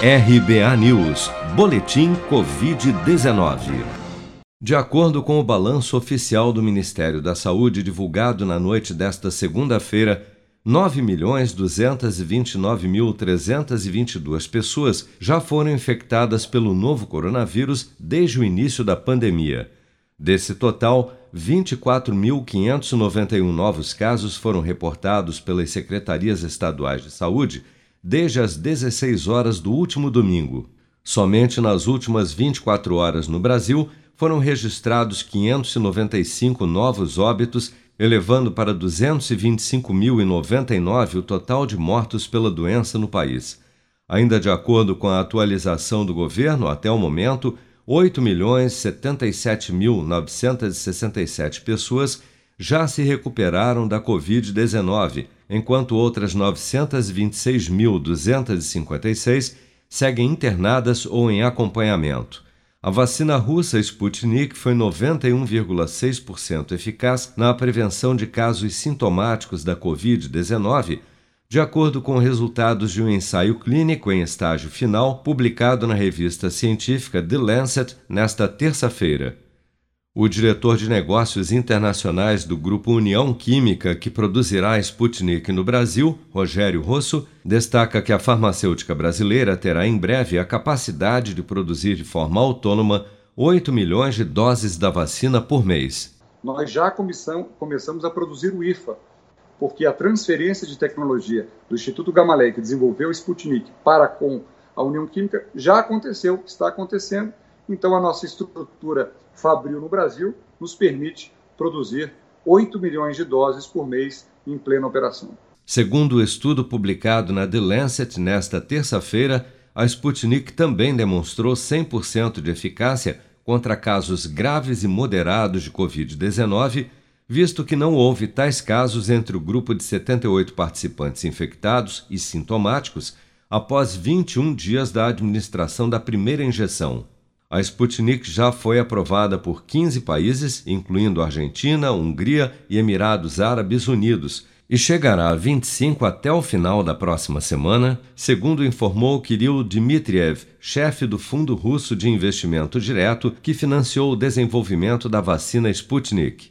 RBA News, Boletim Covid-19. De acordo com o balanço oficial do Ministério da Saúde divulgado na noite desta segunda-feira, 9.229.322 pessoas já foram infectadas pelo novo coronavírus desde o início da pandemia. Desse total, 24.591 novos casos foram reportados pelas secretarias estaduais de saúde desde as 16 horas do último domingo. Somente nas últimas 24 horas no Brasil foram registrados 595 novos óbitos, elevando para 225.099 o total de mortos pela doença no país. Ainda de acordo com a atualização do governo, até o momento, 8.077.967 pessoas já se recuperaram da Covid-19, enquanto outras 926.256 seguem internadas ou em acompanhamento. A vacina russa Sputnik foi 91,6% eficaz na prevenção de casos sintomáticos da Covid-19 de acordo com resultados de um ensaio clínico em estágio final publicado na revista científica The Lancet nesta terça-feira. O diretor de negócios internacionais do Grupo União Química, que produzirá a Sputnik no Brasil, Rogério Rosso, destaca que a farmacêutica brasileira terá em breve a capacidade de produzir de forma autônoma 8 milhões de doses da vacina por mês. Nós já começamos a produzir o IFA, porque a transferência de tecnologia do Instituto Gamaleya, que desenvolveu o Sputnik, para com a União Química, já aconteceu, está acontecendo. Então, a nossa estrutura Fabril no Brasil nos permite produzir 8 milhões de doses por mês em plena operação. Segundo o estudo publicado na The Lancet nesta terça-feira, a Sputnik também demonstrou 100% de eficácia contra casos graves e moderados de Covid-19 visto que não houve tais casos entre o grupo de 78 participantes infectados e sintomáticos após 21 dias da administração da primeira injeção. A Sputnik já foi aprovada por 15 países, incluindo Argentina, Hungria e Emirados Árabes Unidos, e chegará a 25 até o final da próxima semana, segundo informou Kirill Dmitriev, chefe do Fundo Russo de Investimento Direto que financiou o desenvolvimento da vacina Sputnik.